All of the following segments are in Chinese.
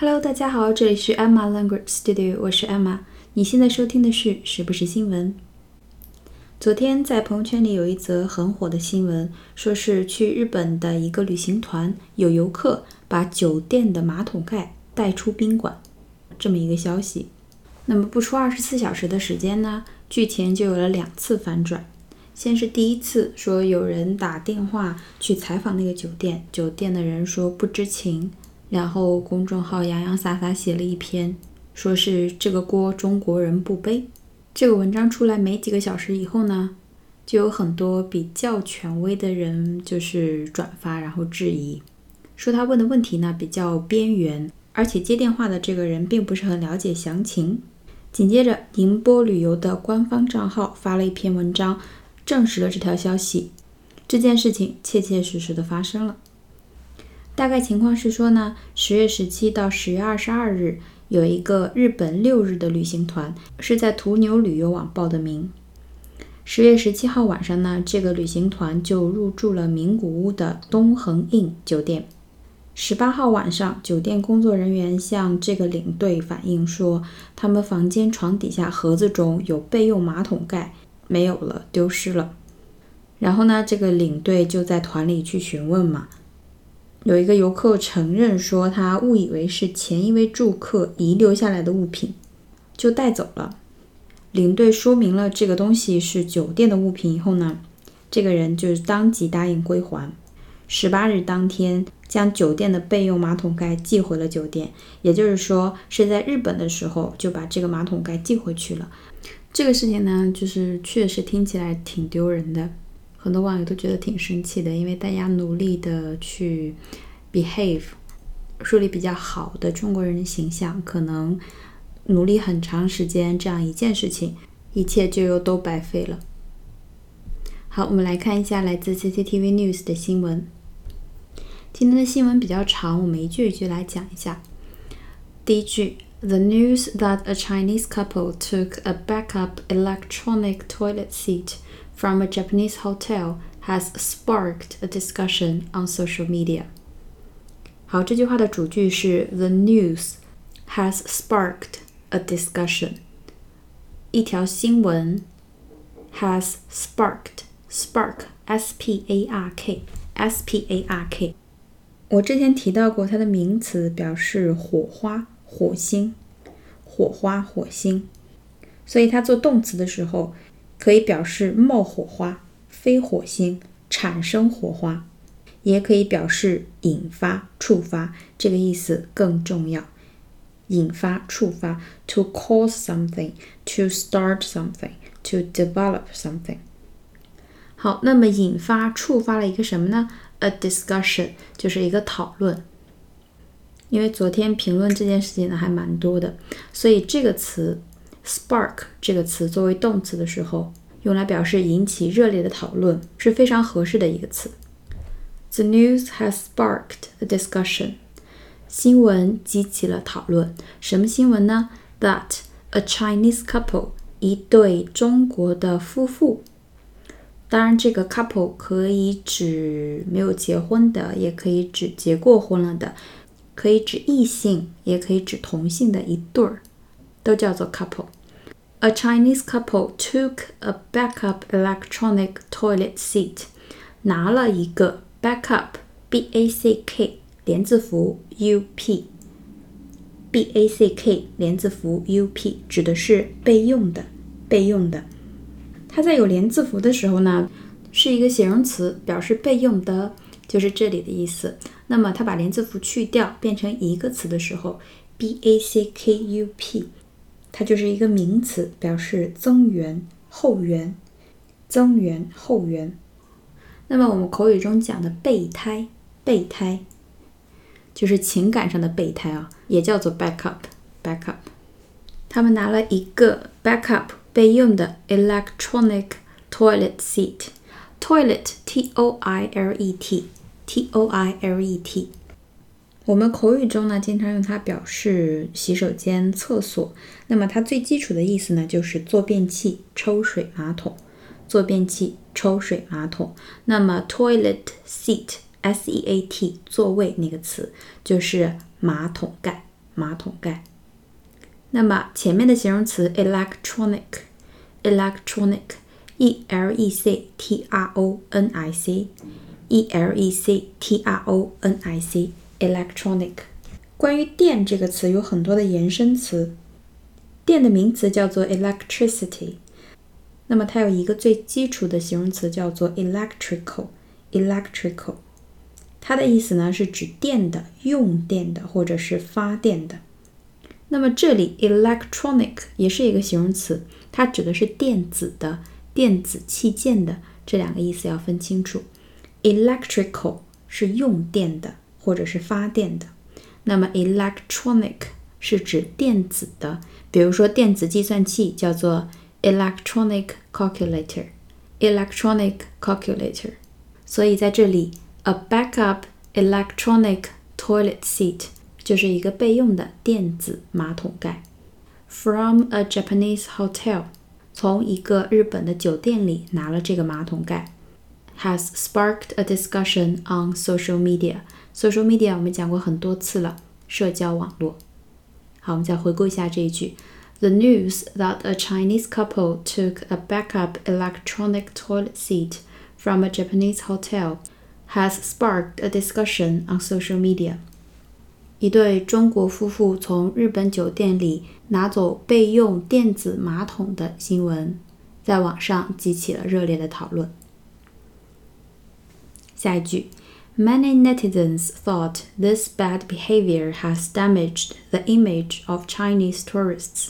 Hello，大家好，这里是 Emma Language Studio，我是 Emma。你现在收听的是时不时新闻。昨天在朋友圈里有一则很火的新闻，说是去日本的一个旅行团，有游客把酒店的马桶盖带出宾馆，这么一个消息。那么不出二十四小时的时间呢，剧情就有了两次反转。先是第一次说有人打电话去采访那个酒店，酒店的人说不知情。然后公众号洋洋洒洒写了一篇，说是这个锅中国人不背。这个文章出来没几个小时以后呢，就有很多比较权威的人就是转发，然后质疑，说他问的问题呢比较边缘，而且接电话的这个人并不是很了解详情。紧接着，宁波旅游的官方账号发了一篇文章，证实了这条消息，这件事情切切实实的发生了。大概情况是说呢，十月十七到十月二十二日有一个日本六日的旅行团，是在途牛旅游网报的名。十月十七号晚上呢，这个旅行团就入住了名古屋的东恒印酒店。十八号晚上，酒店工作人员向这个领队反映说，他们房间床底下盒子中有备用马桶盖没有了，丢失了。然后呢，这个领队就在团里去询问嘛。有一个游客承认说，他误以为是前一位住客遗留下来的物品，就带走了。领队说明了这个东西是酒店的物品以后呢，这个人就当即答应归还。十八日当天，将酒店的备用马桶盖寄回了酒店，也就是说是在日本的时候就把这个马桶盖寄回去了。这个事情呢，就是确实听起来挺丢人的。很多网友都觉得挺生气的，因为大家努力的去 behave，树立比较好的中国人的形象，可能努力很长时间这样一件事情，一切就又都白费了。好，我们来看一下来自 CCTV News 的新闻。今天的新闻比较长，我们一句一句来讲一下。第一句 ：The news that a Chinese couple took a backup electronic toilet seat. from a Japanese hotel has sparked a discussion on social media. 好，这句话的主句是 The news has sparked a discussion。一条新闻 has sparked spark s p a r k s p a r k。我之前提到过，它的名词表示火花、 火星、火花、火星，所以它做动词的时候。可以表示冒火花、飞火星、产生火花，也可以表示引发、触发，这个意思更重要。引发、触发，to cause something，to start something，to develop something。好，那么引发、触发了一个什么呢？A discussion，就是一个讨论。因为昨天评论这件事情呢还蛮多的，所以这个词。Spark 这个词作为动词的时候，用来表示引起热烈的讨论，是非常合适的一个词。The news has sparked a discussion。新闻激起了讨论。什么新闻呢？That a Chinese couple，一对中国的夫妇。当然，这个 couple 可以指没有结婚的，也可以指结过婚了的，可以指异性，也可以指同性的一对儿，都叫做 couple。A Chinese couple took a backup electronic toilet seat，拿了一个 backup，b a c k 连字符 u p，b a c k 连字符 u p 指的是备用的，备用的。它在有连字符的时候呢，是一个形容词，表示备用的，就是这里的意思。那么它把连字符去掉，变成一个词的时候，b a c k u p。它就是一个名词，表示增援、后援、增援、后援。那么我们口语中讲的备胎，备胎就是情感上的备胎啊，也叫做 backup，backup。他们拿了一个 backup 备用的 electronic toilet seat，toilet，t-o-i-l-e-t T o i l e t。我们口语中呢，经常用它表示洗手间、厕所。那么它最基础的意思呢，就是坐便器、抽水马桶。坐便器、抽水马桶。那么 toilet seat，s e a t，座位那个词就是马桶盖。马桶盖。那么前面的形容词 electronic，electronic，E L E C T R O N I C e l e c t r o n i c electronic，。关于电这个词有很多的延伸词，电的名词叫做 electricity。那么它有一个最基础的形容词叫做 electrical，electrical。它的意思呢是指电的、用电的或者是发电的。那么这里 electronic 也是一个形容词，它指的是电子的、电子器件的这两个意思要分清楚。Electrical 是用电的或者是发电的，那么 electronic 是指电子的，比如说电子计算器叫做 electronic calculator，electronic calculator。所以在这里。A backup electronic toilet seat 就是一个备用的电子马桶盖。From a Japanese hotel，从一个日本的酒店里拿了这个马桶盖。Has sparked a discussion on social media。Social media 我们讲过很多次了，社交网络。好，我们再回顾一下这一句。The news that a Chinese couple took a backup electronic toilet seat from a Japanese hotel has sparked a discussion on social media。一对中国夫妇从日本酒店里拿走备用电子马桶的新闻，在网上激起了热烈的讨论。 下一句，Many netizens thought this bad behavior has damaged the image of Chinese tourists。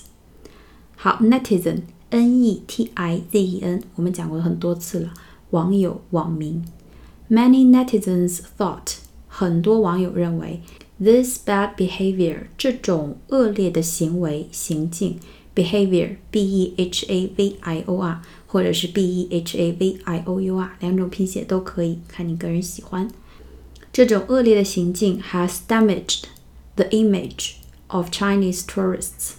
好，netizen，n e t i z e n，我们讲过很多次了，网友、网民。Many netizens thought，很多网友认为，this bad behavior 这种恶劣的行为行径 ，behavior b e h a v i o r 或者是 b e h a v i o u r 两种拼写都可以，看你个人喜欢。这种恶劣的行径 has damaged the image of Chinese tourists，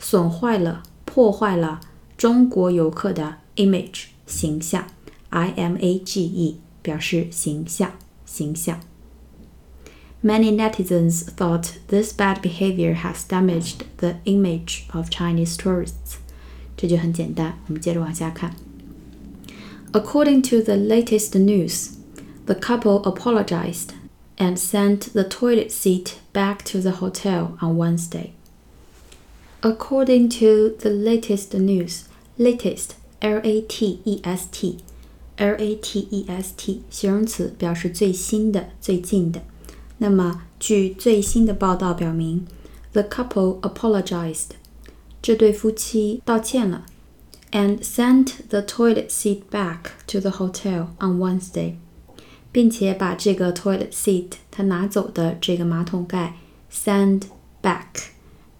损坏了、破坏了中国游客的 image 形象。I M A G E 表示形象，形象。Many netizens thought this bad behavior has damaged the image of Chinese tourists。这就很简单，我们接着往下看。According to the latest news, the couple apologized and sent the toilet seat back to the hotel on Wednesday. According to the latest news, latest, L A T E S T latest 形容词表示最新的、最近的。 那么，据最新的报道表明，the couple apologized，这对夫妻道歉了，and sent the toilet seat back to the hotel on Wednesday，并且把这个 toilet seat 他拿走的这个马桶盖 send back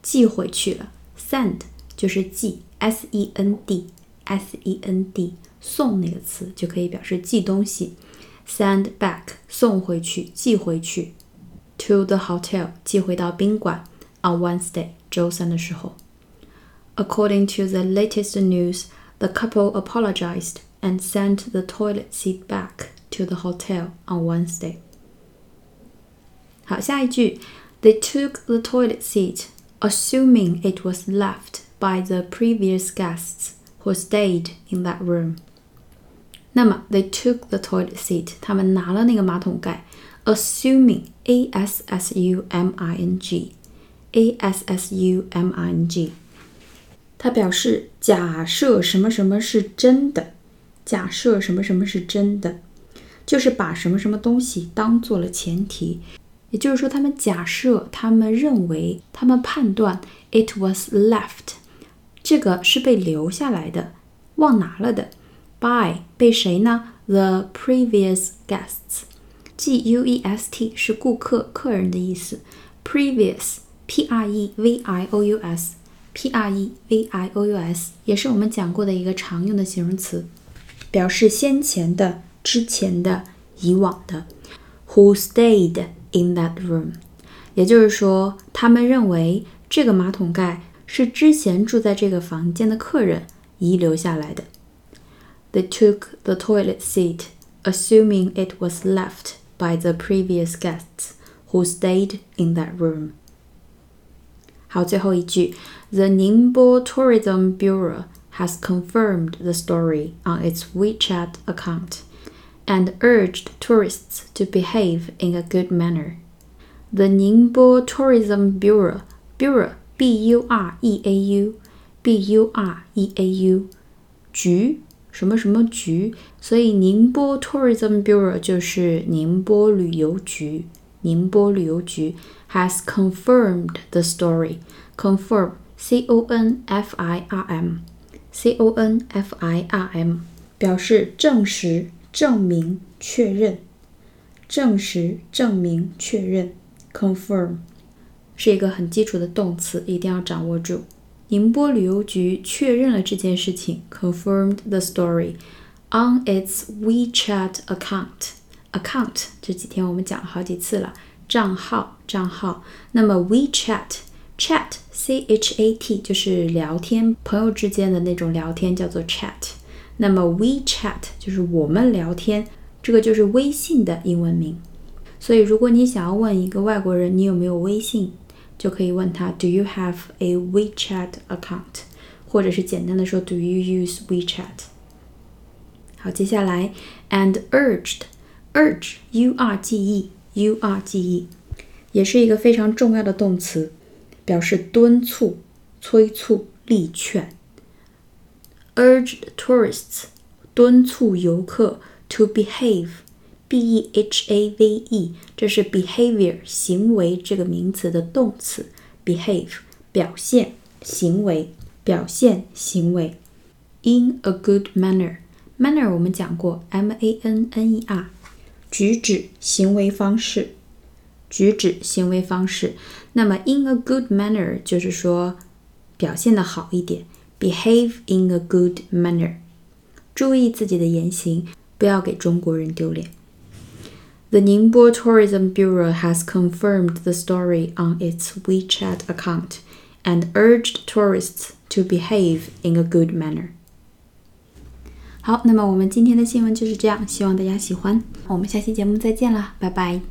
寄回去了。send 就是寄，s e n d，s e n d。送那个词就可以表示寄东西，send back 送回去，寄回去 ，to the hotel 寄回到宾馆，on Wednesday 周三的时候。According to the latest news, the couple apologized and sent the toilet seat back to the hotel on Wednesday. 好，下一句，They took the toilet seat, assuming it was left by the previous guests who stayed in that room. 那么，they took the toilet seat，他们拿了那个马桶盖 ，assuming，a s s u m i n g，a s s u m i n g，它表示假设什么什么是真的，假设什么什么是真的，就是把什么什么东西当做了前提，也就是说，他们假设，他们认为，他们判断，it was left，这个是被留下来的，忘拿了的。by 被谁呢？The previous guests Guest 是顾客、客人的意思。Previous P R E V I O U S P R E V I O U S 也是我们讲过的一个常用的形容词，表示先前的、之前的、以往的。Who stayed in that room？也就是说，他们认为这个马桶盖是之前住在这个房间的客人遗留下来的。They took the toilet seat, assuming it was left by the previous guests who stayed in that room. 好，最后一句，The Ningbo Tourism Bureau has confirmed the story on its WeChat account and urged tourists to behave in a good manner. The Ningbo Tourism Bureau Bureau B U R E A U B U R E A U 局 什么什么局，所以宁波 Tourism Bureau 就是宁波旅游局。宁波旅游局 has confirmed the story. Confirm C O N F I R M C O N F I R M 表示证实、证明、确认。证实、证明、确认。Confirm 是一个很基础的动词，一定要掌握住。宁波旅游局确认了这件事情，confirmed the story on its WeChat account. Account 这几天我们讲了好几次了，账号账号。那么 WeChat chat c h a t 就是聊天，朋友之间的那种聊天叫做 chat。那么 WeChat 就是我们聊天，这个就是微信的英文名。所以如果你想要问一个外国人你有没有微信？就可以问他 Do you have a WeChat account？或者是简单的说 Do you use WeChat？好，接下来 and urged，urge u r g e u r g e 也是一个非常重要的动词，表示敦促、催促、力劝。urged tourists 敦促游客 to behave。 B e h a v e，这是 behavior 行为这个名词的动词，behave 表现行为表现行为。In a good manner，manner 我们讲过，m a n n e r，举止行为方式，举止行为方式。那么 in a good manner 就是说表现的好一点，behave in a good manner，注意自己的言行，不要给中国人丢脸。The Ningbo Tourism Bureau has confirmed the story on its WeChat account and urged tourists to behave in a good manner. 好，那么我们今天的新闻就是这样，希望大家喜欢。我们下期节目再见啦，拜拜。